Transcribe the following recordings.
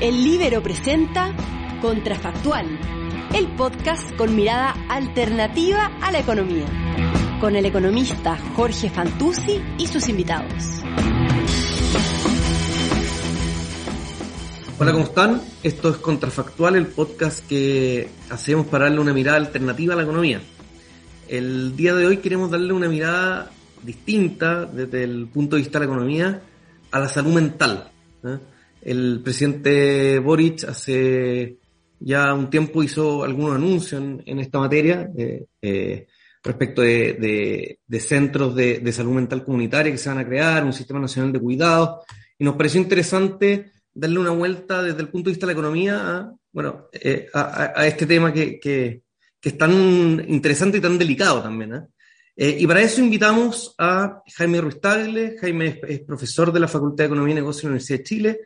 El Libero presenta Contrafactual, el podcast con mirada alternativa a la economía, con el economista Jorge Fantuzzi y sus invitados. Hola, ¿cómo están? Esto es Contrafactual, el podcast que hacemos para darle una mirada alternativa a la economía. El día de hoy queremos darle una mirada distinta desde el punto de vista de la economía a la salud mental. ¿eh? El presidente Boric hace ya un tiempo hizo algunos anuncios en, esta materia eh, eh, respecto de, centros de, salud mental comunitaria que se van a crear, un sistema nacional de cuidados, y nos pareció interesante darle una vuelta desde el punto de vista de la economía a, bueno, a, este tema que, es tan interesante y tan delicado también. y para eso invitamos a Jaime Ruiz Tagle. Jaime es, profesor de la Facultad de Economía y Negocios de la Universidad de Chile,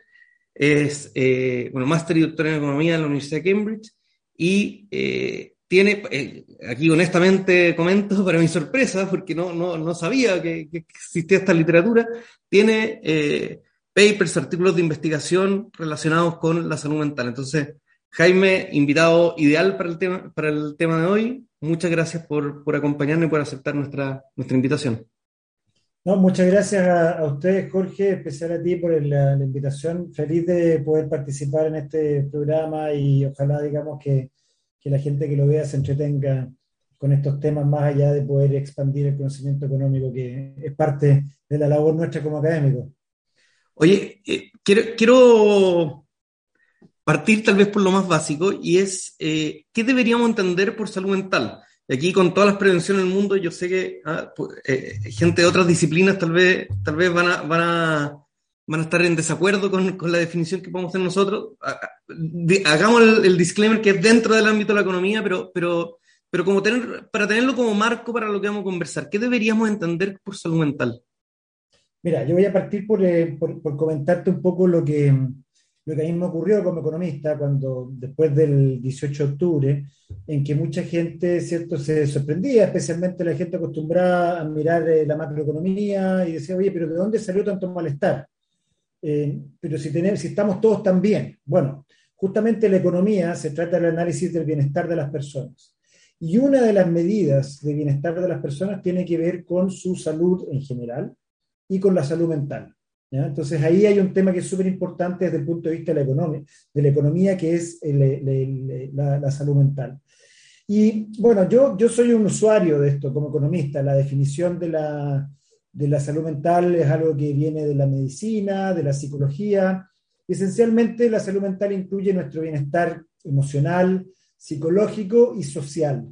es, eh, bueno, máster y doctor en economía en la Universidad de Cambridge y eh, tiene, eh, aquí honestamente comento para mi sorpresa, porque no, no, no sabía que, existía esta literatura, tiene papers, artículos de investigación relacionados con la salud mental. Entonces, Jaime, invitado ideal para el tema, para el tema de hoy, muchas gracias por, por acompañarnos y por aceptar nuestra, nuestra invitación. No, muchas gracias a, ustedes, Jorge, especial a ti por la, invitación. Feliz de poder participar en este programa y ojalá, digamos, que, la gente que lo vea se entretenga con estos temas más allá de poder expandir el conocimiento económico, que es parte de la labor nuestra como académicos. Oye, eh, quiero, quiero partir tal vez por lo más básico y es, eh, ¿qué deberíamos entender por salud mental? Aquí con todas las prevenciones del mundo, yo sé que ah, pues, eh, gente de otras disciplinas tal vez, tal vez van, a, van, a, van a estar en desacuerdo con, con la definición que podemos hacer nosotros. Hagamos el, disclaimer que es dentro del ámbito de la economía, pero, pero, pero como tener, para tenerlo como marco para lo que vamos a conversar, ¿qué deberíamos entender por salud mental? Mira, yo voy a partir por, eh, por comentarte un poco lo que, lo que a mí me ocurrió como economista cuando después del 18 de octubre, en que mucha gente ¿cierto? se sorprendía, especialmente la gente acostumbrada a mirar eh, la macroeconomía y decía, oye, pero ¿de dónde salió tanto malestar? Eh, pero si, tenemos, si estamos todos tan bien. Bueno, justamente la economía se trata del análisis del bienestar de las personas. Y una de las medidas de bienestar de las personas tiene que ver con su salud en general y con la salud mental. Entonces ahí hay un tema que es súper importante desde el punto de vista de la, economía, de la economía, que es la, salud mental. Y bueno, yo, yo soy un usuario de esto como economista. La definición de la, de la salud mental es algo que viene de la medicina, de la psicología. Esencialmente la salud mental incluye nuestro bienestar emocional, psicológico y social.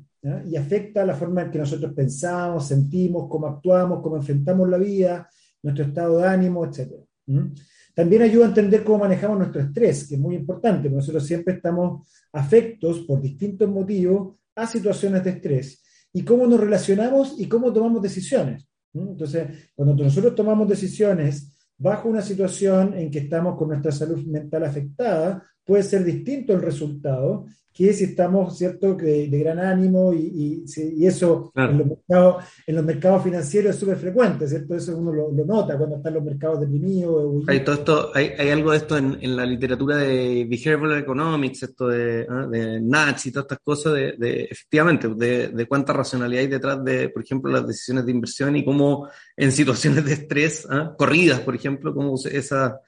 Y afecta la forma en que nosotros pensamos, sentimos, cómo actuamos, cómo enfrentamos la vida, nuestro estado de ánimo, etc. También ayuda a entender cómo manejamos nuestro estrés, que es muy importante, porque nosotros siempre estamos afectos por distintos motivos a situaciones de estrés y cómo nos relacionamos y cómo tomamos decisiones. Entonces, cuando nosotros tomamos decisiones bajo una situación en que estamos con nuestra salud mental afectada, puede ser distinto el resultado que si estamos, ¿cierto?, de, de gran ánimo y, y, eso en, los mercados, en, los mercados, financieros es súper frecuente, ¿cierto? Eso uno lo, nota cuando están los mercados deprimidos. Hay, todo esto, hay, hay, algo de esto en, en, la literatura de Behavioral Economics, esto de, de Natch y todas estas cosas, de, de efectivamente, de, cuánta racionalidad hay detrás de, por ejemplo, las decisiones de inversión y cómo en situaciones de estrés, ¿ah? corridas, por ejemplo, cómo esa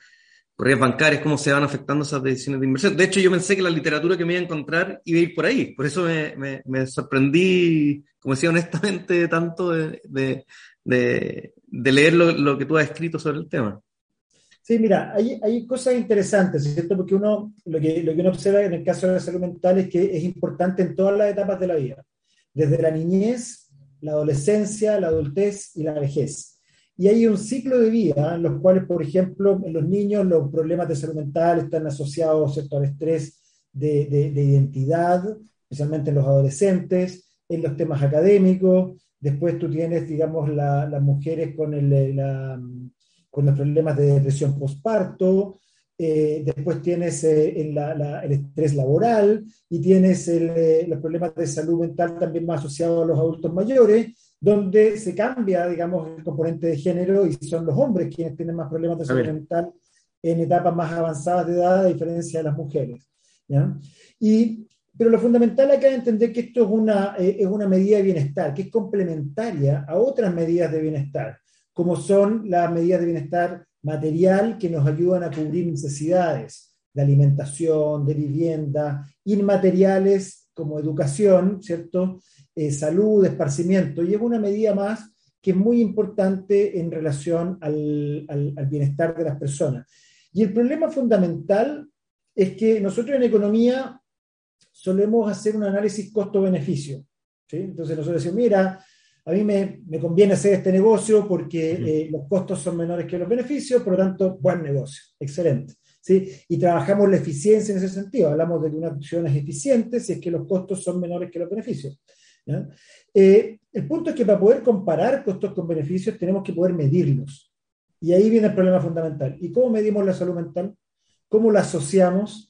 correas bancarias, cómo se van afectando esas decisiones de inversión. De hecho, yo pensé que la literatura que me iba a encontrar iba a ir por ahí. Por eso me, me, sorprendí, como decía honestamente, tanto de, de, de, leer lo, lo, que tú has escrito sobre el tema. Sí, mira, hay, hay cosas interesantes, ¿cierto? Porque uno, lo que, lo que uno observa en el caso de la salud mental es que es importante en todas las etapas de la vida, desde la niñez, la adolescencia, la adultez y la vejez. Y hay un ciclo de vida en los cuales, por ejemplo, en los niños los problemas de salud mental están asociados al estrés de, de, identidad, especialmente en los adolescentes, en los temas académicos. Después tú tienes, digamos, las mujeres con, el, con los problemas de depresión postparto. Eh, después tienes eh, el estrés laboral y tienes eh, los problemas de salud mental también más asociados a los adultos mayores donde se cambia, digamos, el componente de género y son los hombres quienes tienen más problemas de salud mental en etapas más avanzadas de edad, a diferencia de las mujeres. Y, pero lo fundamental acá es entender que esto es una, eh, es una medida de bienestar, que es complementaria a otras medidas de bienestar, como son las medidas de bienestar material que nos ayudan a cubrir necesidades de alimentación, de vivienda, inmateriales como educación, ¿cierto? Eh, salud, esparcimiento, y es una medida más que es muy importante en relación al, al, bienestar de las personas. Y el problema fundamental es que nosotros en economía solemos hacer un análisis costo-beneficio. Entonces nosotros decimos, mira, a mí me, me conviene hacer este negocio porque eh, los costos son menores que los beneficios, por lo tanto, buen negocio, excelente. ¿sí? Y trabajamos la eficiencia en ese sentido, hablamos de que una acción es eficiente si es que los costos son menores que los beneficios. Eh, el punto es que para poder comparar costos con beneficios tenemos que poder medirlos. Y ahí viene el problema fundamental. ¿Y cómo medimos la salud mental? ¿Cómo la asociamos?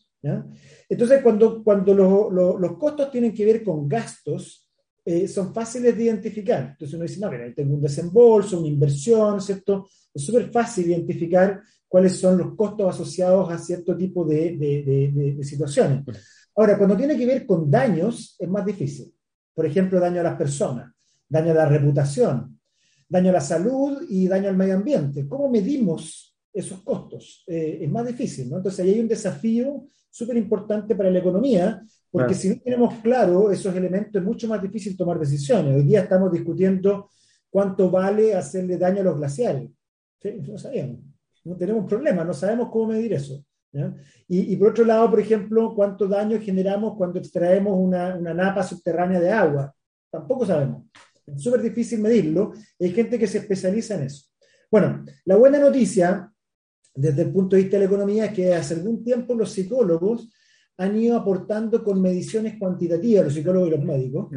Entonces, cuando, cuando los costos tienen que ver con gastos, eh, son fáciles de identificar. Entonces uno dice, no, mira, tengo un desembolso, una inversión, ¿cierto? Es súper fácil identificar cuáles son los costos asociados a cierto tipo de, de, de, situaciones. Ahora, cuando tiene que ver con daños, es más difícil. Por ejemplo, daño a las personas, daño a la reputación, daño a la salud y daño al medio ambiente. ¿Cómo medimos esos costos? Eh, es más difícil, ¿no? Entonces, ahí hay un desafío súper importante para la economía, porque si no tenemos claro esos elementos es mucho más difícil tomar decisiones. Hoy día estamos discutiendo cuánto vale hacerle daño a los glaciares. No sabemos, no tenemos problema, no sabemos cómo medir eso. Y, por otro lado, por ejemplo, cuánto daño generamos cuando extraemos una, una napa subterránea de agua. Tampoco sabemos. Es súper difícil medirlo. Hay gente que se especializa en eso. Bueno, la buena noticia desde el punto de vista de la economía es que hace algún tiempo los psicólogos han ido aportando con mediciones cuantitativas, los psicólogos y los médicos,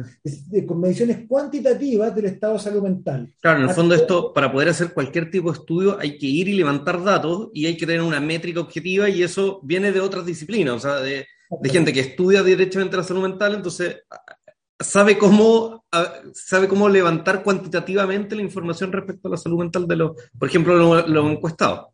con mediciones cuantitativas del estado de salud mental. Claro, en el fondo esto, para poder hacer cualquier tipo de estudio hay que ir y levantar datos y hay que tener una métrica objetiva y eso viene de otras disciplinas, o sea, de, gente que estudia directamente la salud mental, entonces sabe cómo, sabe cómo levantar cuantitativamente la información respecto a la salud mental de los, por ejemplo, los encuestados.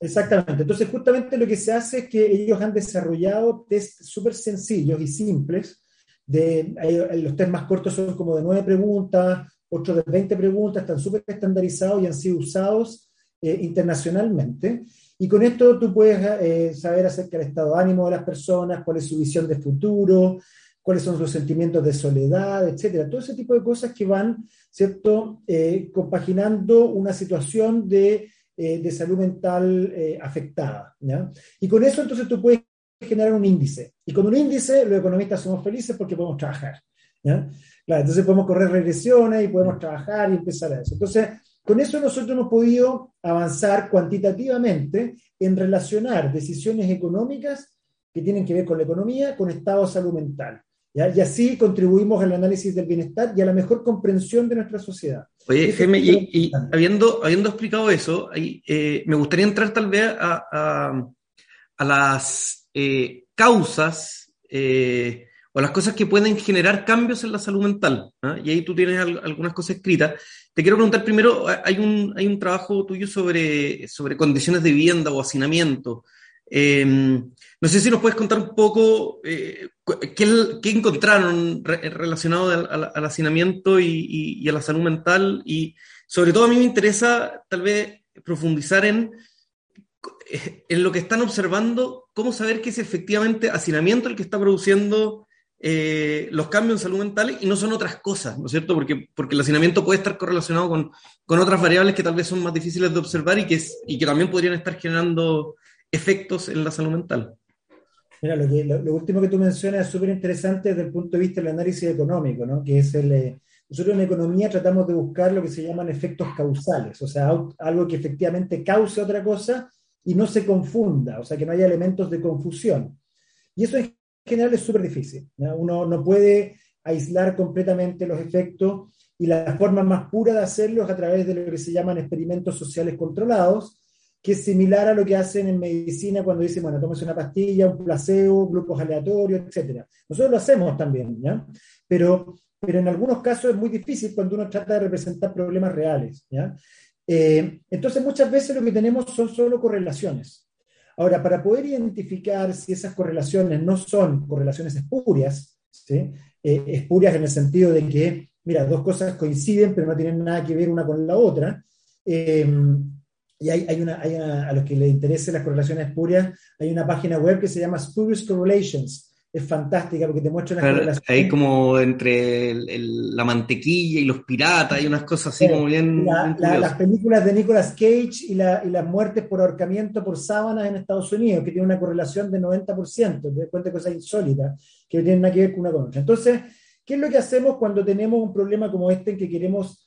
Exactamente. Entonces, justamente lo que se hace es que ellos han desarrollado test súper sencillos y simples. De, los test más cortos son como de nueve preguntas, otros de 20 preguntas, están súper estandarizados y han sido usados eh, internacionalmente. Y con esto tú puedes eh, saber acerca del estado de ánimo de las personas, cuál es su visión de futuro, cuáles son sus sentimientos de soledad, etcétera. Todo ese tipo de cosas que van, ¿cierto?, eh, compaginando una situación de eh, de salud mental eh, afectada. Y con eso entonces tú puedes generar un índice. Y con un índice los economistas somos felices porque podemos trabajar. entonces podemos correr regresiones y podemos trabajar y empezar a eso. Entonces, con eso nosotros hemos podido avanzar cuantitativamente en relacionar decisiones económicas que tienen que ver con la economía con estado de salud mental. Y así contribuimos al análisis del bienestar y a la mejor comprensión de nuestra sociedad. Oye, Jaime, y, habiendo, habiendo explicado eso, eh, me gustaría entrar tal vez a, las eh, causas eh, o las cosas que pueden generar cambios en la salud mental. ¿ah? Y ahí tú tienes algunas cosas escritas. Te quiero preguntar primero, hay un, hay un trabajo tuyo sobre, sobre condiciones de vivienda o hacinamiento. Em, no sé si nos puedes contar un poco eh, qué, encontraron relacionado al, hacinamiento y, a la salud mental y sobre todo a mí me interesa tal vez profundizar en, en lo que están observando, cómo saber que es efectivamente hacinamiento el que está produciendo eh, los cambios en salud mental y no son otras cosas, ¿no es cierto? Porque, porque el hacinamiento puede estar correlacionado con, con otras variables que tal vez son más difíciles de observar y que, y que también podrían estar generando efectos en la salud mental. Mira, lo, último que tú mencionas es súper interesante desde el punto de vista del análisis económico, ¿no? que es el... Eh, nosotros en economía tratamos de buscar lo que se llaman efectos causales, o sea, algo que efectivamente cause otra cosa y no se confunda, o sea, que no haya elementos de confusión. Y eso en general es súper difícil. Uno no puede aislar completamente los efectos y la forma más pura de hacerlo es a través de lo que se llaman experimentos sociales controlados, que es similar a lo que hacen en medicina cuando dicen, bueno, tómese una pastilla, un placebo, grupos aleatorios, etc. Nosotros lo hacemos también, ¿ya? Pero, pero en algunos casos es muy difícil cuando uno trata de representar problemas reales, ¿ya? Eh, entonces muchas veces lo que tenemos son solo correlaciones. Ahora, para poder identificar si esas correlaciones no son correlaciones espurias, ¿sí? Eh, espurias en el sentido de que, mira, dos cosas coinciden pero no tienen nada que ver una con la otra, eh, y hay, hay, una, hay a los que les interesen las correlaciones espurias, hay una página web que se llama Spurious Correlations, es fantástica porque te muestra unas correlaciones. Ahí como entre la mantequilla y los piratas, hay unas cosas así como bien. las películas de Nicolas Cage y, las muertes por ahorcamiento por sábanas en Estados Unidos, que tiene una correlación de 90%, te das cuenta de cosas insólitas que no tienen nada que ver con una con otra. Entonces, ¿qué es lo que hacemos cuando tenemos un problema como este en que queremos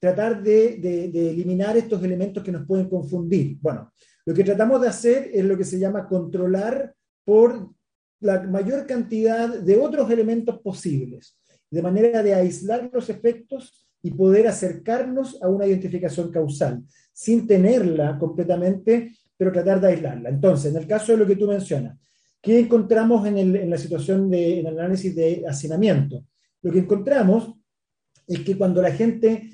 tratar de, eliminar estos elementos que nos pueden confundir? Bueno, lo que tratamos de hacer es lo que se llama controlar por la mayor cantidad de otros elementos posibles, de manera de aislar los efectos y poder acercarnos a una identificación causal, sin tenerla completamente, pero tratar de aislarla. Entonces, en el caso de lo que tú mencionas, ¿qué encontramos en, la situación de análisis de hacinamiento? Lo que encontramos es que cuando la gente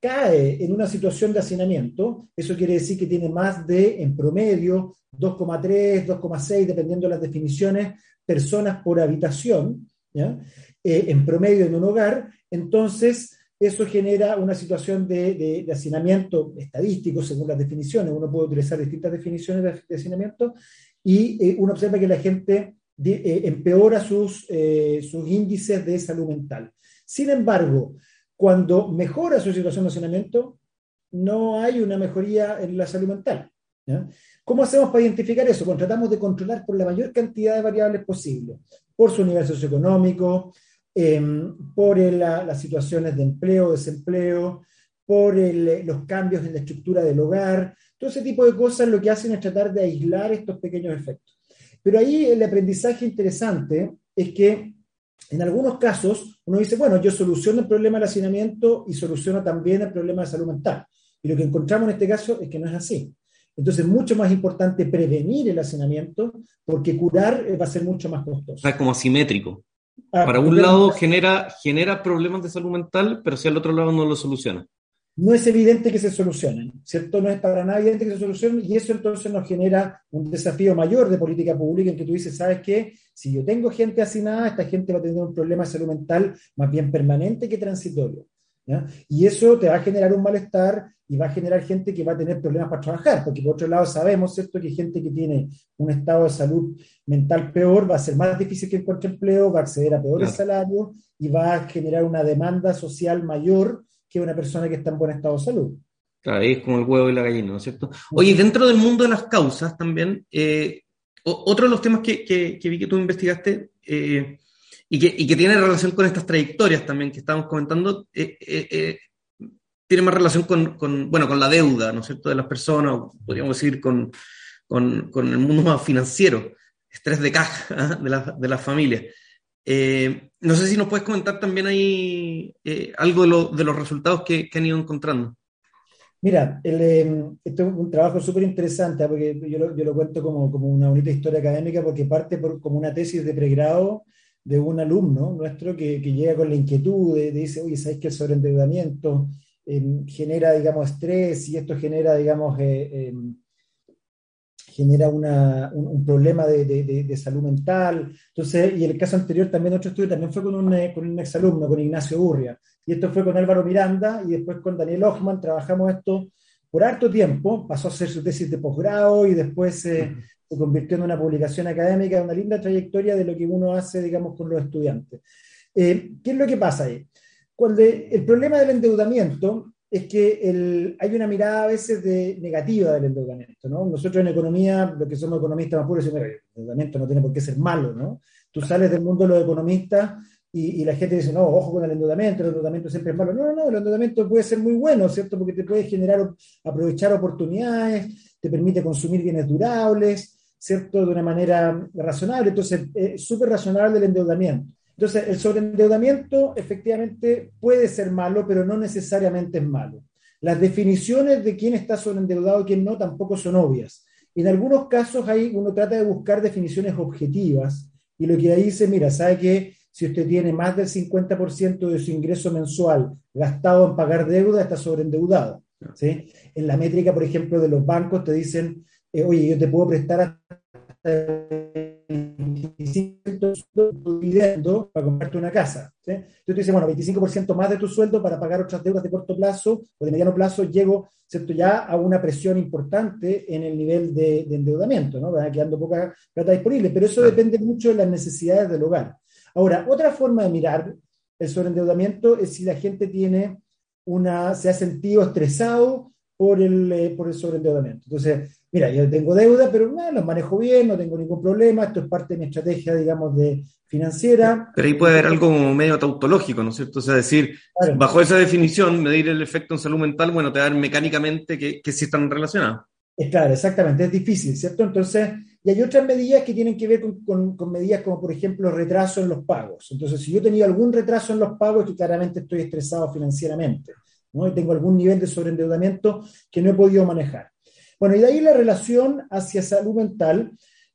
cae en una situación de hacinamiento, eso quiere decir que tiene más de, en promedio, 2,3, 2,6, dependiendo de las definiciones, personas por habitación, ¿ya? Eh, en promedio en un hogar, entonces eso genera una situación de, hacinamiento estadístico según las definiciones. Uno puede utilizar distintas definiciones de, hacinamiento y eh, uno observa que la gente eh, empeora sus, sus índices de salud mental. Sin embargo, cuando mejora su situación de hacinamiento, no hay una mejoría en la salud mental. ¿Cómo hacemos para identificar eso? Bueno, tratamos de controlar por la mayor cantidad de variables posible, por su nivel socioeconómico, em, por las situaciones de empleo, desempleo, por los cambios en la estructura del hogar, todo ese tipo de cosas lo que hacen es tratar de aislar estos pequeños efectos. Pero ahí el aprendizaje interesante es que en algunos casos, uno dice, bueno, yo soluciono el problema del hacinamiento y soluciono también el problema de salud mental. Y lo que encontramos en este caso es que no es así. Entonces, es mucho más importante prevenir el hacinamiento porque curar eh, va a ser mucho más costoso. O sea, como asimétrico. Ah, Para un lado genera, genera problemas de salud mental, pero si al otro lado no lo soluciona. No es evidente que se solucionen, ¿cierto? No es para nada evidente que se solucionen y eso entonces nos genera un desafío mayor de política pública en que tú dices, ¿sabes qué? Si yo tengo gente hacinada, esta gente va a tener un problema de salud mental más bien permanente que transitorio. Y eso te va a generar un malestar y va a generar gente que va a tener problemas para trabajar, porque por otro lado sabemos, ¿cierto?, que gente que tiene un estado de salud mental peor va a ser más difícil que encuentre empleo, va a acceder a peores salarios y va a generar una demanda social mayor que una persona que está en buen estado de salud. Claro, es como el huevo y la gallina, ¿no es cierto? Oye, dentro del mundo de las causas también, eh, otro de los temas que, que, vi que tú investigaste eh, y, que, y, que, tiene relación con estas trayectorias también que estábamos comentando, eh, eh, tiene más relación con, con, bueno, con la deuda, ¿no es cierto?, de las personas, podríamos decir, con, con, con el mundo más financiero, estrés de caja ¿ah? de, la, de las familias. No sé si nos puedes comentar también ahí algo de, lo, de, los resultados que, han ido encontrando. Mira, el, em, esto es un trabajo súper interesante, porque yo lo, cuento como, como, una bonita historia académica, porque parte como una tesis de pregrado de un alumno nuestro que, que llega con la inquietud, de, dice, oye, ¿sabes que el sobreendeudamiento em, genera, digamos, estrés y esto genera, digamos, eh, em, genera una, un, problema de, de, salud mental. Entonces, y el caso anterior también, otro estudio también fue con un, eh, con un exalumno, con Ignacio Urria. Y esto fue con Álvaro Miranda y después con Daniel Ochman. Trabajamos esto por harto tiempo. Pasó a ser su tesis de posgrado y después se convirtió en una publicación académica, una linda trayectoria de lo que uno hace, digamos, con los estudiantes. Eh, ¿Qué es lo que pasa ahí? Cuando el problema del endeudamiento es que hay una mirada a veces de, negativa del endeudamiento. ¿no? Nosotros en economía, los que somos economistas más puros, decimos, el endeudamiento no tiene por qué ser malo. ¿no? Tú sales del mundo de los economistas y, la gente dice, no, ojo con el endeudamiento, el endeudamiento siempre es malo. No, no, no, el endeudamiento puede ser muy bueno, ¿cierto? Porque te puede generar, aprovechar oportunidades, te permite consumir bienes durables, ¿cierto? De una manera razonable. Entonces, es súper razonable el endeudamiento. Entonces, el sobreendeudamiento efectivamente puede ser malo, pero no necesariamente es malo. Las definiciones de quién está sobreendeudado y quién no tampoco son obvias. En algunos casos ahí uno trata de buscar definiciones objetivas y lo que ahí dice, mira, sabe que si usted tiene más del 50% de su ingreso mensual gastado en pagar deuda, está sobreendeudado. ¿sí? En la métrica, por ejemplo, de los bancos te dicen, eh, oye, yo te puedo prestar hasta dividendo para comprarte una casa. ¿sí? Entonces tú dices, bueno, 25% más de tu sueldo para pagar otras deudas de corto plazo o de mediano plazo, llego ¿cierto? ya a una presión importante en el nivel de, endeudamiento, ¿no? Quedando poca plata disponible, pero eso depende mucho de las necesidades del hogar. Ahora, otra forma de mirar el sobreendeudamiento es si la gente tiene una, se ha sentido estresado por el, eh, por el sobreendeudamiento. Entonces, mira, yo tengo deuda, pero no, los manejo bien, no tengo ningún problema, esto es parte de mi estrategia, digamos, de financiera. Pero ahí puede haber algo medio tautológico, ¿no es cierto? O sea, decir, bajo esa definición, medir el efecto en salud mental, bueno, te da mecánicamente que, que sí están relacionados. Es claro, exactamente, es difícil, ¿cierto? Entonces, y hay otras medidas que tienen que ver con, con, medidas como, por ejemplo, retraso en los pagos. Entonces, si yo he tenido algún retraso en los pagos, que claramente estoy estresado financieramente, ¿no? Y tengo algún nivel de sobreendeudamiento que no he podido manejar. Bueno, y de ahí la relación hacia salud mental,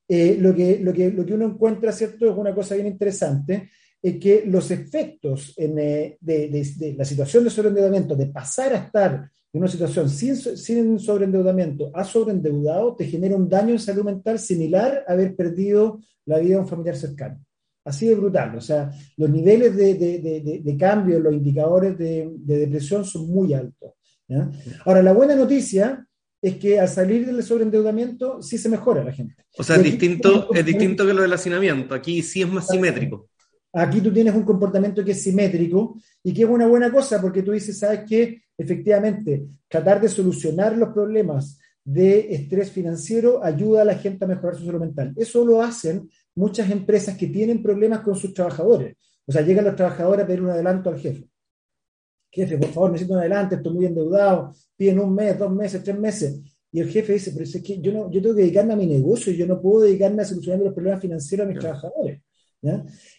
eh, lo, que, lo, que, lo que uno encuentra, ¿cierto? Es una cosa bien interesante, es que los efectos eh, de, de, la situación de sobreendeudamiento, de pasar a estar en una situación sin, sin sobreendeudamiento a sobreendeudado, te genera un daño en salud mental similar a haber perdido la vida de un familiar cercano. Así de brutal. O sea, los niveles de, de, de, cambio, los indicadores de, depresión son muy altos. Ahora, la buena noticia es que al salir del sobreendeudamiento sí se mejora la gente. O sea, es distinto, es distinto que lo del hacinamiento. Aquí sí es más simétrico. Aquí tú tienes un comportamiento que es simétrico y que es una buena cosa porque tú dices, ¿sabes qué? Efectivamente, tratar de solucionar los problemas de estrés financiero ayuda a la gente a mejorar su salud mental. Eso lo hacen muchas empresas que tienen problemas con sus trabajadores. O sea, llegan los trabajadores a pedir un adelanto al jefe jefe, por favor, necesito un adelante, estoy muy endeudado, piden un mes, dos meses, tres meses. Y el jefe dice, pero es que yo, no, yo tengo que dedicarme a mi negocio, yo no puedo dedicarme a solucionar los problemas financieros a mis trabajadores.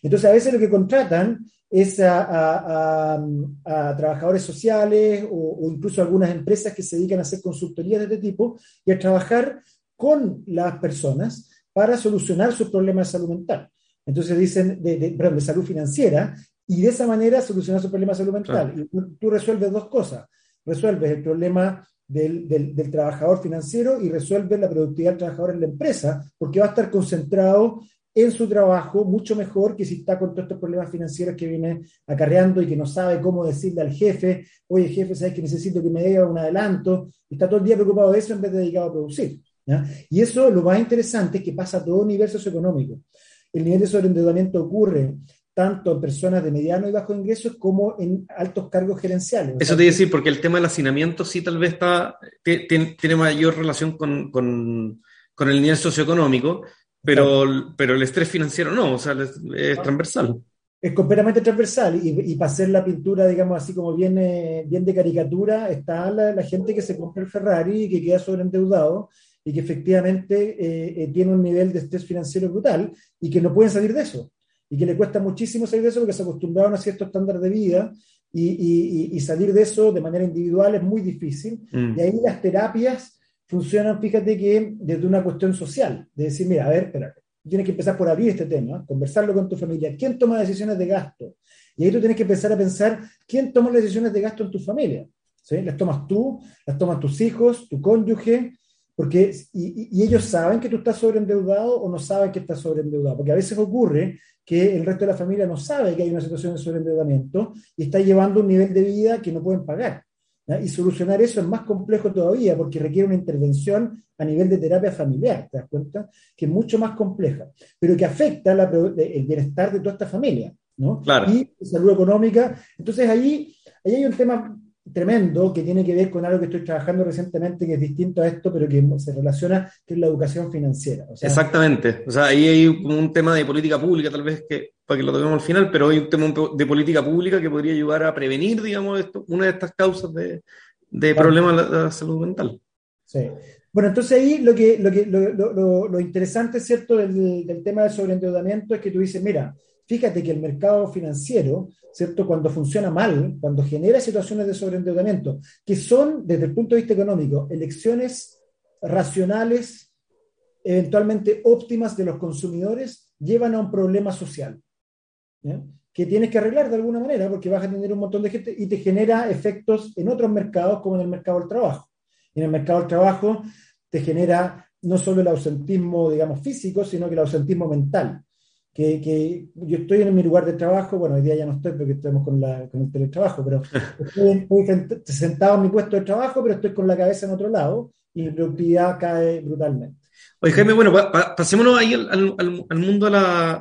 Entonces, a veces lo que contratan es a, trabajadores sociales o, o, incluso algunas empresas que se dedican a hacer consultorías de este tipo y a trabajar con las personas para solucionar sus problemas de salud mental. Entonces dicen, de, de, perdón, de salud financiera, y de esa manera solucionar su problema de salud mental. Y tú, resuelves dos cosas. Resuelves el problema del, del, trabajador financiero y resuelves la productividad del trabajador en la empresa, porque va a estar concentrado en su trabajo mucho mejor que si está con todos estos problemas financieros que viene acarreando y que no sabe cómo decirle al jefe, oye jefe, sabes que necesito que me dé un adelanto, y está todo el día preocupado de eso en vez de dedicado a producir. Y eso lo más interesante es que pasa a todo nivel socioeconómico. El nivel de sobreendeudamiento ocurre tanto en personas de mediano y bajo ingresos como en altos cargos gerenciales. Eso te iba a decir, porque el tema del hacinamiento sí tal vez está, tiene, mayor relación con, con, con, el nivel socioeconómico, pero, pero el estrés financiero no, o sea, es, transversal. Es completamente transversal y, para hacer la pintura, digamos así como bien, bien de caricatura, está la, gente que se compra el Ferrari y que queda sobreendeudado y que efectivamente eh, eh, tiene un nivel de estrés financiero brutal y que no pueden salir de eso y que le cuesta muchísimo salir de eso porque se acostumbraron a cierto estándar de vida y, salir de eso de manera individual es muy difícil. Mm. Y ahí las terapias funcionan, fíjate que desde una cuestión social, de decir, mira, a ver, espérate, tienes que empezar por abrir este tema, conversarlo con tu familia, ¿quién toma decisiones de gasto? Y ahí tú tienes que empezar a pensar, ¿quién toma las decisiones de gasto en tu familia? ¿Sí? ¿Las tomas tú? ¿Las toman tus hijos? ¿Tu cónyuge? Porque, y, ellos saben que tú estás sobreendeudado o no saben que estás sobreendeudado, porque a veces ocurre que el resto de la familia no sabe que hay una situación de sobreendeudamiento y está llevando un nivel de vida que no pueden pagar. Y solucionar eso es más complejo todavía porque requiere una intervención a nivel de terapia familiar, ¿te das cuenta? Que es mucho más compleja, pero que afecta el bienestar de toda esta familia, ¿no? Claro. Y salud económica. Entonces ahí, ahí hay un tema tremendo que tiene que ver con algo que estoy trabajando recientemente que es distinto a esto, pero que se relaciona, que es la educación financiera. Exactamente. O sea, ahí hay un tema de política pública, tal vez que para que lo toquemos al final, pero hay un tema de política pública que podría ayudar a prevenir, digamos, esto, una de estas causas de, de problemas de la, salud mental. Sí. Bueno, entonces ahí lo que, lo, que, lo, lo, interesante, ¿cierto?, del, del tema del sobreendeudamiento es que tú dices, mira, fíjate que el mercado financiero ¿cierto? Cuando funciona mal, cuando genera situaciones de sobreendeudamiento, que son, desde el punto de vista económico, elecciones racionales, eventualmente óptimas de los consumidores, llevan a un problema social. que tienes que arreglar de alguna manera porque vas a tener un montón de gente y te genera efectos en otros mercados como en el mercado del trabajo. En el mercado del trabajo te genera no solo el ausentismo, digamos, físico, sino que el ausentismo mental. Que, que, yo estoy en mi lugar de trabajo, bueno, hoy día ya no estoy porque estamos con, la, con el teletrabajo, pero estoy, sentado en mi puesto de trabajo, pero estoy con la cabeza en otro lado y mi productividad cae brutalmente. Oye, Jaime, bueno, pasémonos ahí al, al, mundo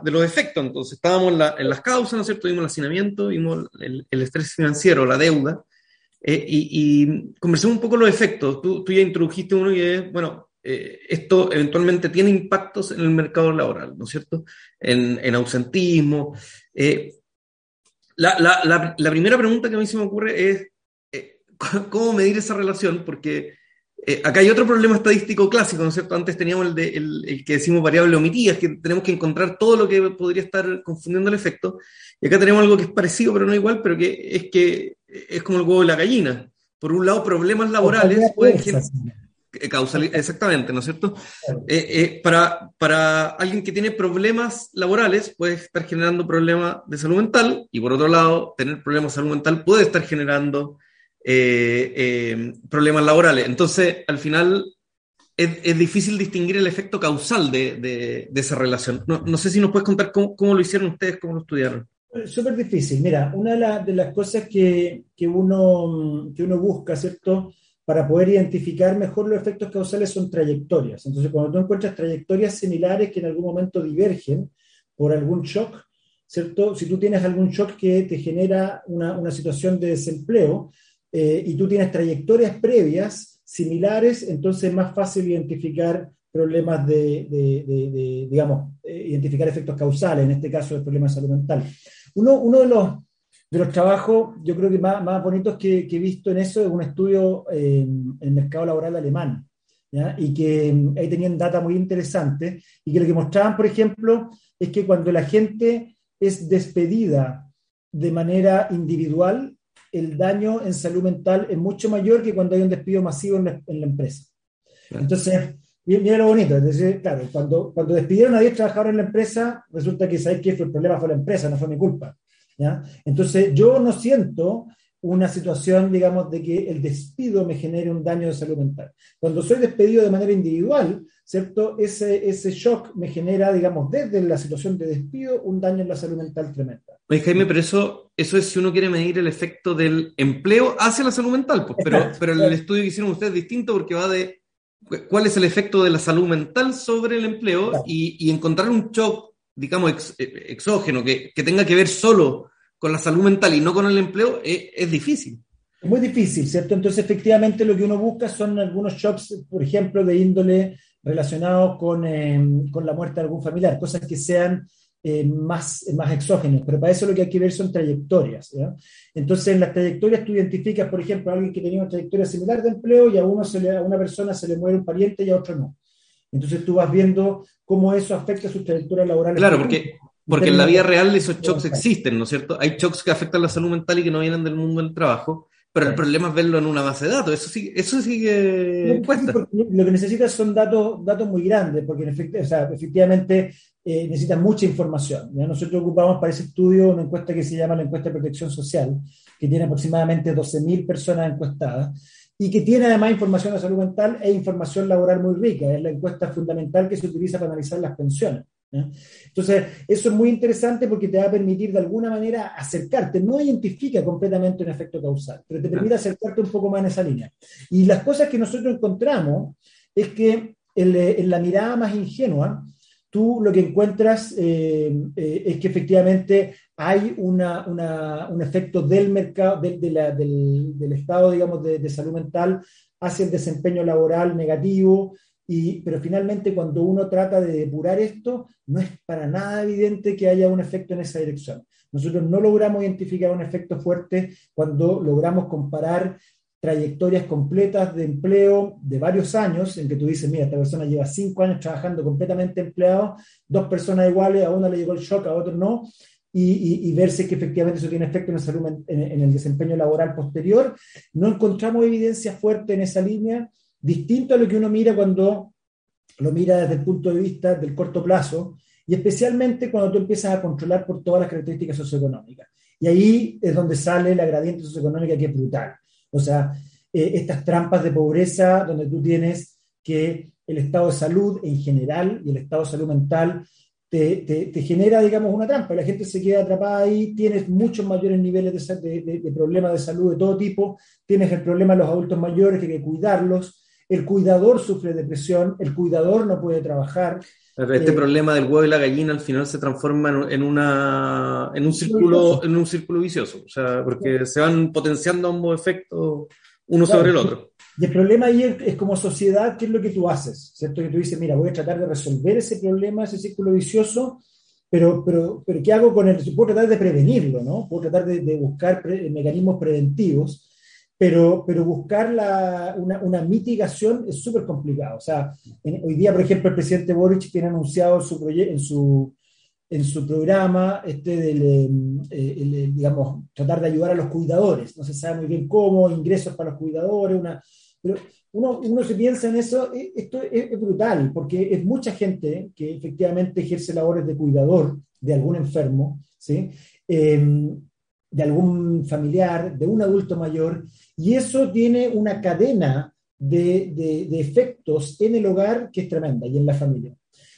de los efectos. Entonces, estábamos en, las causas, ¿no es cierto? Vimos el hacinamiento, vimos el, estrés financiero, la deuda, eh, y, y, conversemos un poco los efectos. Tú, tú ya introdujiste uno y es, bueno, eh, esto eventualmente tiene impactos en el mercado laboral, ¿no es cierto? En, en ausentismo. Eh, la, la, la, primera pregunta que a mí se me ocurre es, ¿cómo medir esa relación? Porque eh, acá hay otro problema estadístico clásico, ¿no es cierto? Antes teníamos el, de, el, que decimos variable omitida, es que tenemos que encontrar todo lo que podría estar confundiendo el efecto. Y acá tenemos algo que es parecido, pero no igual, pero que es que es como el huevo de la gallina. Por un lado, problemas laborales pueden Eh, exactamente, ¿no es cierto? Eh, para, para alguien que tiene problemas laborales puede estar generando problemas de salud mental y por otro lado, tener problemas de salud mental puede estar generando eh, eh, problemas laborales. Entonces, al final, es, difícil distinguir el efecto causal de, esa relación. No, sé si nos puedes contar cómo, lo hicieron ustedes, cómo lo estudiaron. Súper difícil. Mira, una de, las cosas que, uno, que uno busca, ¿cierto? Para poder identificar mejor los efectos causales son trayectorias. Entonces, cuando tú encuentras trayectorias similares que en algún momento divergen por algún shock, ¿cierto? Si tú tienes algún shock que te genera una, situación de desempleo, eh, y tú tienes trayectorias previas similares, entonces es más fácil identificar problemas de, digamos, eh, identificar efectos causales, en este caso el problema de salud mental. Uno, uno de, los, de los trabajos, yo creo que más, más bonitos que, que, he visto en eso es un estudio en el mercado laboral alemán, y que mm, ahí tenían data muy interesante, y que lo que mostraban, por ejemplo, es que cuando la gente es despedida de manera individual, el daño en salud mental es mucho mayor que cuando hay un despido masivo en la, empresa. Entonces, mira lo bonito, es decir, claro, cuando, cuando despidieron a 10 trabajadores en la empresa, resulta que sabéis que el problema fue la empresa, no fue mi culpa. ¿Ya? Entonces, yo no siento una situación, digamos, de que el despido me genere un daño de salud mental. Cuando soy despedido de manera individual, ¿cierto? Ese, ese shock me genera, digamos, desde la situación de despido, un daño en la salud mental tremenda. Oye, Jaime, pero eso, eso es si uno quiere medir el efecto del empleo hacia la salud mental, pues, pero, pero el estudio que hicieron ustedes es distinto porque va de cuál es el efecto de la salud mental sobre el empleo y, y, encontrar un shock, digamos, exógeno, que, que tenga que ver solo con la salud mental y no con el empleo es, es difícil. Es muy difícil, ¿cierto? Entonces, efectivamente, lo que uno busca son algunos shocks, por ejemplo, de índole relacionados con, eh, con la muerte de algún familiar, cosas que sean eh, más, más exógenos, pero para eso lo que hay que ver son trayectorias. Entonces, en las trayectorias tú identificas, por ejemplo, a alguien que tenía una trayectoria similar de empleo y a, uno se le, a una persona se le muere un pariente y a otro no. Entonces tú vas viendo cómo eso afecta a sus trayectorias laborales. Claro, porque porque en la vida real esos shocks existen, ¿no es cierto? Hay shocks que afectan la salud mental y que no vienen del mundo del trabajo, pero el problema es verlo en una base de datos. Eso sí, eso sí que cuesta. lo que necesitas son datos, datos muy grandes, porque en efecto, o sea, efectivamente eh, necesitas mucha información. Nosotros ocupamos para ese estudio una encuesta que se llama la encuesta de protección social, que tiene aproximadamente 12.000 personas encuestadas y que tiene además información de salud mental e información laboral muy rica. Es la encuesta fundamental que se utiliza para analizar las pensiones. Entonces, eso es muy interesante porque te va a permitir de alguna manera acercarte, no identifica completamente un efecto causal, pero te permite acercarte un poco más en esa línea. Y las cosas que nosotros encontramos es que en, la mirada más ingenua, tú lo que encuentras eh, eh, es que efectivamente hay una, un efecto del mercado, del, estado, digamos, de, de salud mental hacia el desempeño laboral negativo, pero finalmente cuando uno trata de depurar esto, no es para nada evidente que haya un efecto en esa dirección. Nosotros no logramos identificar un efecto fuerte cuando logramos comparar trayectorias completas de empleo de varios años, en que tú dices, mira, esta persona lleva cinco años trabajando completamente empleado, dos personas iguales, a una le llegó el shock, a otro no, y, y, verse que efectivamente eso tiene efecto en, salud, en el desempeño laboral posterior. No encontramos evidencia fuerte en esa línea distinto a lo que uno mira cuando lo mira desde el punto de vista del corto plazo y especialmente cuando tú empiezas a controlar por todas las características socioeconómicas. Y ahí es donde sale la gradiente socioeconómica que es brutal. O sea, eh, estas trampas de pobreza donde tú tienes que el estado de salud en general y el estado de salud mental te, te, genera, digamos, una trampa. La gente se queda atrapada ahí, tienes muchos mayores niveles de, de, problemas de salud de todo tipo, tienes el problema de los adultos mayores que hay que cuidarlos, el cuidador sufre depresión, el cuidador no puede trabajar. Este eh, problema del huevo y la gallina al final se transforma en, una, en, un, círculo, en un círculo vicioso, o sea, porque se van potenciando ambos efectos uno sobre el otro. Y el problema ahí es, como sociedad, ¿qué es lo que tú haces? ¿Cierto? Que tú dices, mira, voy a tratar de resolver ese problema, ese círculo vicioso, pero, pero, pero ¿qué hago con él? Puedo tratar de prevenirlo, ¿no? Puedo tratar de, buscar mecanismos preventivos, pero, pero buscar la, una, una, mitigación es súper complicado. O sea, hoy día, por ejemplo, el presidente Boric tiene anunciado su en su en su programa este del, em, eh, digamos, tratar de ayudar a los cuidadores. No se sabe muy bien cómo, ingresos para los cuidadores, una, pero uno, uno se piensa en eso, eh, esto es, brutal, porque es mucha gente que efectivamente ejerce labores de cuidador de algún enfermo, ¿sí? Em, de algún familiar, de un adulto mayor, y eso tiene una cadena de, de, de efectos en el hogar que es tremenda y en la familia.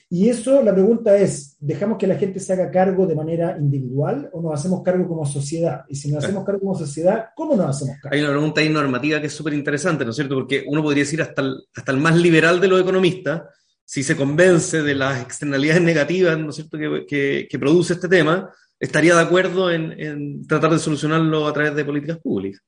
Y eso, la pregunta es, ¿dejamos que la gente se haga cargo de manera individual o nos hacemos cargo como sociedad? Y si nos hacemos cargo como sociedad, ¿cómo nos hacemos cargo? Hay una pregunta ahí normativa que es súper interesante, ¿no es cierto? Porque uno podría decir hasta el, hasta el más liberal de los economistas, si se convence de las externalidades negativas, ¿no es cierto?, que, que, produce este tema, estaría de acuerdo en, en tratar de solucionarlo a través de políticas públicas.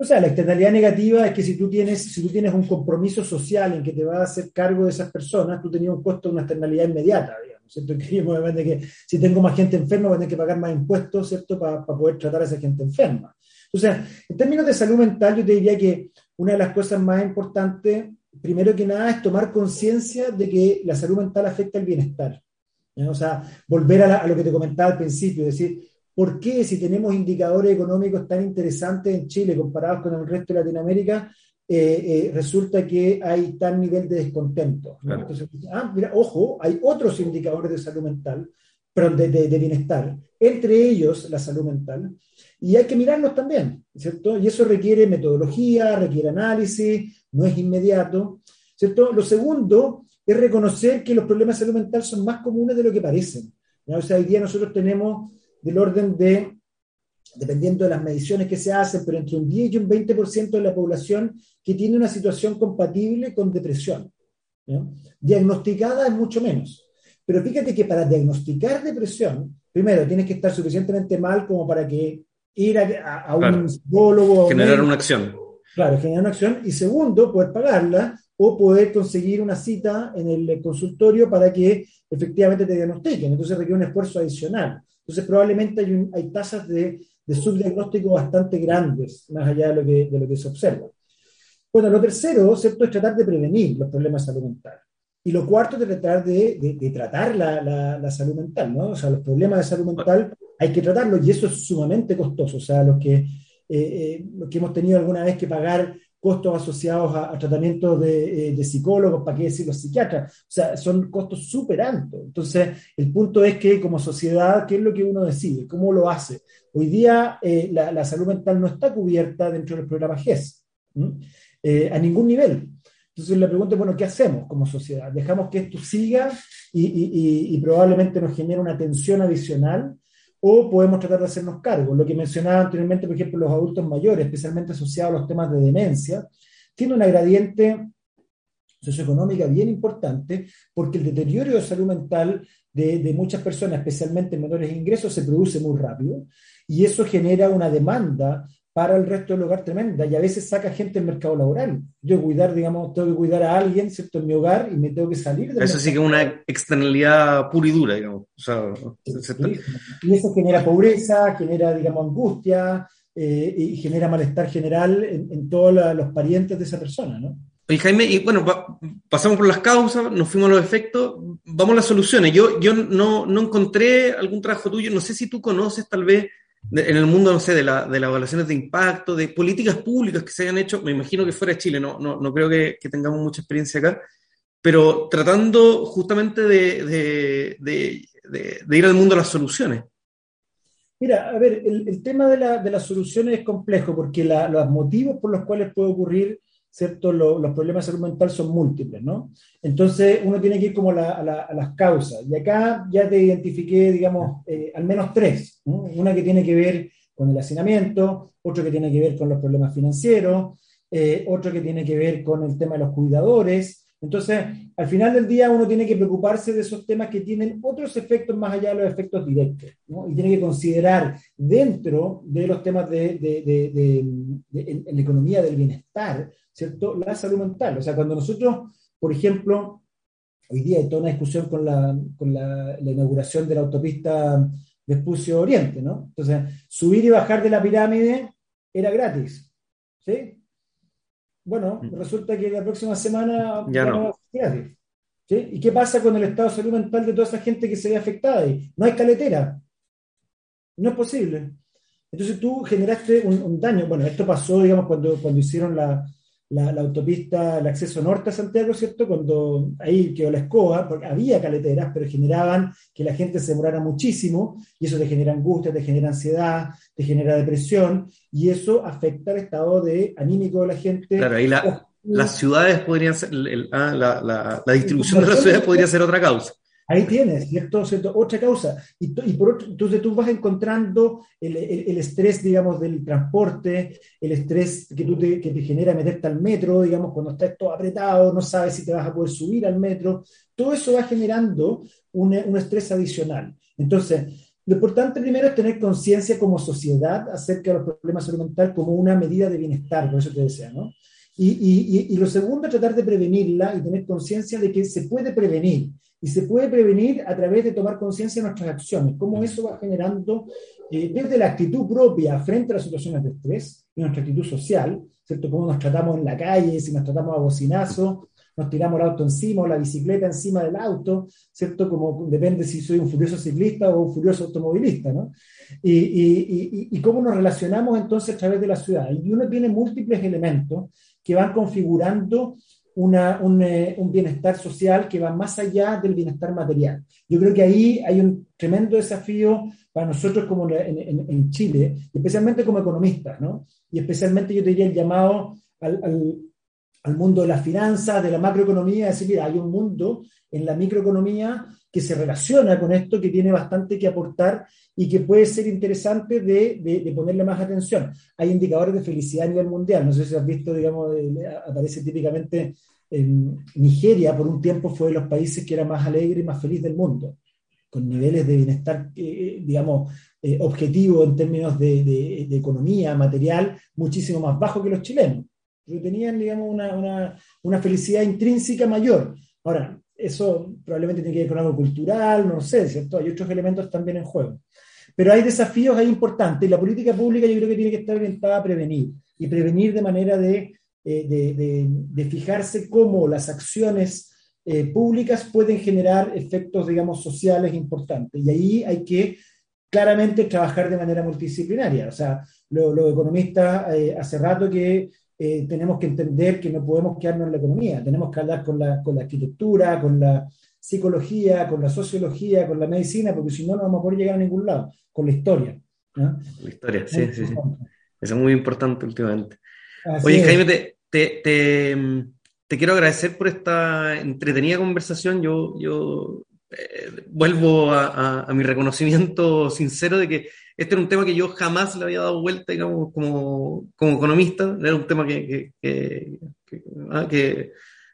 O sea, la externalidad negativa es que si tú tienes, si tú tienes un compromiso social en que te vas a hacer cargo de esas personas, tú tenías un costo de una externalidad inmediata, digamos, ¿cierto? Que, que si tengo más gente enferma, voy a tener que pagar más impuestos, ¿cierto? Para poder tratar a esa gente enferma. O sea, en términos de salud mental, yo te diría que una de las cosas más importantes, primero que nada, es tomar conciencia de que la salud mental afecta el bienestar. O sea, volver a, a, lo que te comentaba al principio, es decir, ¿Por qué si tenemos indicadores económicos tan interesantes en Chile comparados con el resto de Latinoamérica, eh, eh, resulta que hay tal nivel de descontento? Entonces, ah, mira, ojo, hay otros indicadores de salud mental, pero de, de, bienestar, entre ellos la salud mental, y hay que mirarlos también, ¿cierto? Y eso requiere metodología, requiere análisis, no es inmediato, ¿cierto? Lo segundo es reconocer que los problemas de salud mental son más comunes de lo que parecen. O sea, hoy día nosotros tenemos del orden de, dependiendo de las mediciones que se hacen, pero entre un 10 y un 20% de la población que tiene una situación compatible con depresión. Diagnosticada es mucho menos. Pero fíjate que para diagnosticar depresión, primero tienes que estar suficientemente mal como para que ir a, un psicólogo. Generar una acción. Claro, generar una acción. Y segundo, poder pagarla o poder conseguir una cita en el consultorio para que efectivamente te diagnostiquen. Entonces requiere un esfuerzo adicional. Entonces, probablemente hay, hay tasas de, de, subdiagnóstico bastante grandes, más allá de lo, que, de lo que se observa. Bueno, lo tercero, ¿cierto?, es tratar de prevenir los problemas de salud mental. Y lo cuarto es tratar de, de, tratar la, la, salud mental, ¿no? O sea, los problemas de salud mental hay que tratarlos y eso es sumamente costoso. O sea, los que, eh, eh, los que hemos tenido alguna vez que pagar costos asociados a, tratamientos de, eh, de, psicólogos, para qué decir los psiquiatras. O sea, son costos súper altos. Entonces, el punto es que como sociedad, ¿qué es lo que uno decide? ¿Cómo lo hace? Hoy día eh, la, la, salud mental no está cubierta dentro del programa GES, eh, a ningún nivel. Entonces la pregunta es, bueno, ¿qué hacemos como sociedad? ¿Dejamos que esto siga y, y, y probablemente nos genere una tensión adicional? O podemos tratar de hacernos cargo. Lo que mencionaba anteriormente, por ejemplo, los adultos mayores, especialmente asociados a los temas de demencia, tiene una gradiente socioeconómica bien importante porque el deterioro de salud mental de, de, muchas personas, especialmente en menores ingresos, se produce muy rápido y eso genera una demanda para el resto del hogar tremenda y a veces saca gente del mercado laboral. Yo cuidar, digamos, tengo que cuidar a alguien, ¿cierto?, en mi hogar y me tengo que salir. Eso sí que es una externalidad pura y dura, digamos. O sea, Y eso genera pobreza, genera, digamos, angustia eh, y genera malestar general en, todos los parientes de esa persona, ¿no? Y Jaime, y bueno, pasamos por las causas, nos fuimos a los efectos, vamos a las soluciones. Yo, yo no, no encontré algún trabajo tuyo, no sé si tú conoces tal vez en el mundo, no sé, de, la, de las evaluaciones de impacto, de políticas públicas que se hayan hecho, me imagino que fuera de Chile, no, no, no creo que, que, tengamos mucha experiencia acá, pero tratando justamente de, de, de, ir al mundo de las soluciones. Mira, a ver, el, tema de, la, de, las soluciones es complejo porque los motivos por los cuales puede ocurrir ¿cierto? los problemas de salud mental son múltiples, ¿no? Entonces uno tiene que ir como a, las causas. Y acá ya te identifiqué, digamos, eh, al menos tres. Una que tiene que ver con el hacinamiento, otro que tiene que ver con los problemas financieros, eh, otro que tiene que ver con el tema de los cuidadores. Entonces, al final del día uno tiene que preocuparse de esos temas que tienen otros efectos más allá de los efectos directos, ¿no? y tiene que considerar dentro de los temas de, de, de, la economía del bienestar, ¿cierto? La salud mental. O sea, cuando nosotros, por ejemplo, hoy día hay toda una discusión con la, con la, inauguración de la autopista Vespucio Oriente, ¿no? Entonces, subir y bajar de la pirámide era gratis, ¿sí? Bueno, mm. resulta que la próxima semana ya no. va a ser gratis. ¿sí? ¿Y qué pasa con el estado de salud mental de toda esa gente que se ve afectada ahí? No hay caletera. No es posible. Entonces tú generaste un, un daño. Bueno, esto pasó, digamos, cuando, cuando hicieron la, la, autopista, el acceso norte a Santiago, ¿cierto? Cuando ahí quedó la escoba, porque había caleteras, pero generaban que la gente se demorara muchísimo, y eso te genera angustia, te genera ansiedad, te genera depresión, y eso afecta el estado de anímico de la gente. Claro, ahí las ciudades podrían ser, ah, la, la, la, distribución de las ciudades podría ser otra causa. Ahí tienes, ¿cierto? Otra causa. Y, por otro, entonces tú vas encontrando el, estrés, digamos, del transporte, el estrés que, tú te, que te genera meterte al metro, digamos, cuando estás todo apretado, no sabes si te vas a poder subir al metro. Todo eso va generando un, un estrés adicional. Entonces, lo importante primero es tener conciencia como sociedad acerca de los problemas de salud mental como una medida de bienestar, por eso te decía, ¿no? Y, y, y, lo segundo es tratar de prevenirla y tener conciencia de que se puede prevenir. Y se puede prevenir a través de tomar conciencia de nuestras acciones, cómo eso va generando eh, desde la actitud propia frente a las situaciones de estrés y nuestra actitud social, ¿cierto? Cómo nos tratamos en la calle, si nos tratamos a bocinazo, nos tiramos el auto encima o la bicicleta encima del auto, ¿cierto? Como depende si soy un furioso ciclista o un furioso automovilista, ¿no? Y, y, y, y cómo nos relacionamos entonces a través de la ciudad. Y uno tiene múltiples elementos que van configurando eh, un, bienestar social que va más allá del bienestar material. Yo creo que ahí hay un tremendo desafío para nosotros como en, Chile, especialmente como economistas, ¿no? Y especialmente yo te diría el llamado al, al, mundo de las finanzas, de la macroeconomía, es decir, mira, hay un mundo en la microeconomía que se relaciona con esto, que tiene bastante que aportar y que puede ser interesante de, de, ponerle más atención. Hay indicadores de felicidad a nivel mundial, no sé si has visto, digamos, aparece típicamente en Nigeria por un tiempo fue de los países que era más alegre y más feliz del mundo, con niveles de bienestar, eh, digamos, eh, objetivo en términos de, de, economía material muchísimo más bajo que los chilenos. Pero tenían, digamos, una, una, una, felicidad intrínseca mayor. Ahora, eso probablemente tiene que ver con algo cultural, no sé, ¿cierto? Hay otros elementos también en juego. Pero hay desafíos ahí importantes la política pública yo creo que tiene que estar orientada a prevenir y prevenir de manera de eh, de, fijarse cómo las acciones eh, públicas pueden generar efectos, digamos, sociales importantes. Y ahí hay que claramente trabajar de manera multidisciplinaria. O sea, los economistas eh, hace rato que tenemos que entender que no podemos quedarnos en la economía, tenemos que hablar con la, con la arquitectura, con la psicología, con la sociología, con la medicina, porque si no, no vamos a poder llegar a ningún lado, con la historia. La historia, sí, sí, sí. Eso es muy importante últimamente. Oye, Jaime, te, te, quiero agradecer por esta entretenida conversación. Yo, yo eh, vuelvo a, mi reconocimiento sincero de que este era un tema que yo jamás le había dado vuelta, digamos, como, como economista. Era un tema que, que, ah,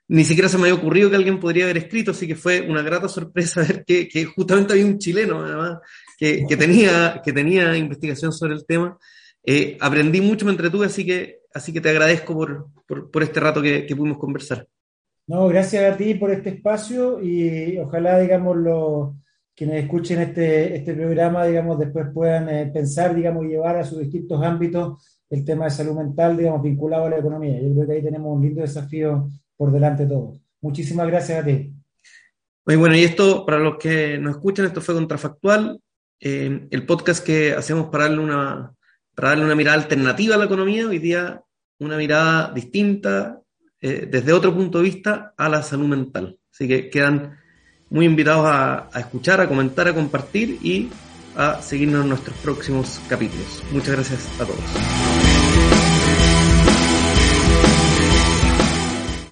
ni siquiera se me había ocurrido que alguien podría haber escrito, así que fue una grata sorpresa ver que, justamente había un chileno, además, que, tenía, que tenía investigación sobre el tema. Eh, aprendí mucho, me entretuve, así que, así que te agradezco por, por, este rato que, pudimos conversar. No, gracias a ti por este espacio y ojalá, digamos, los quienes escuchen este, este programa, digamos, después puedan eh, pensar, digamos, y llevar a sus distintos ámbitos el tema de salud mental, digamos, vinculado a la economía. Yo creo que ahí tenemos un lindo desafío por delante todos. Muchísimas gracias a ti. Muy bueno, y esto, para los que nos escuchan, esto fue Contrafactual, eh, el podcast que hacemos para darle una, para darle una mirada alternativa a la economía, hoy día una mirada distinta, eh, desde otro punto de vista, a la salud mental. Así que quedan muy invitados a, escuchar, a comentar, a compartir y a seguirnos en nuestros próximos capítulos. Muchas gracias a todos.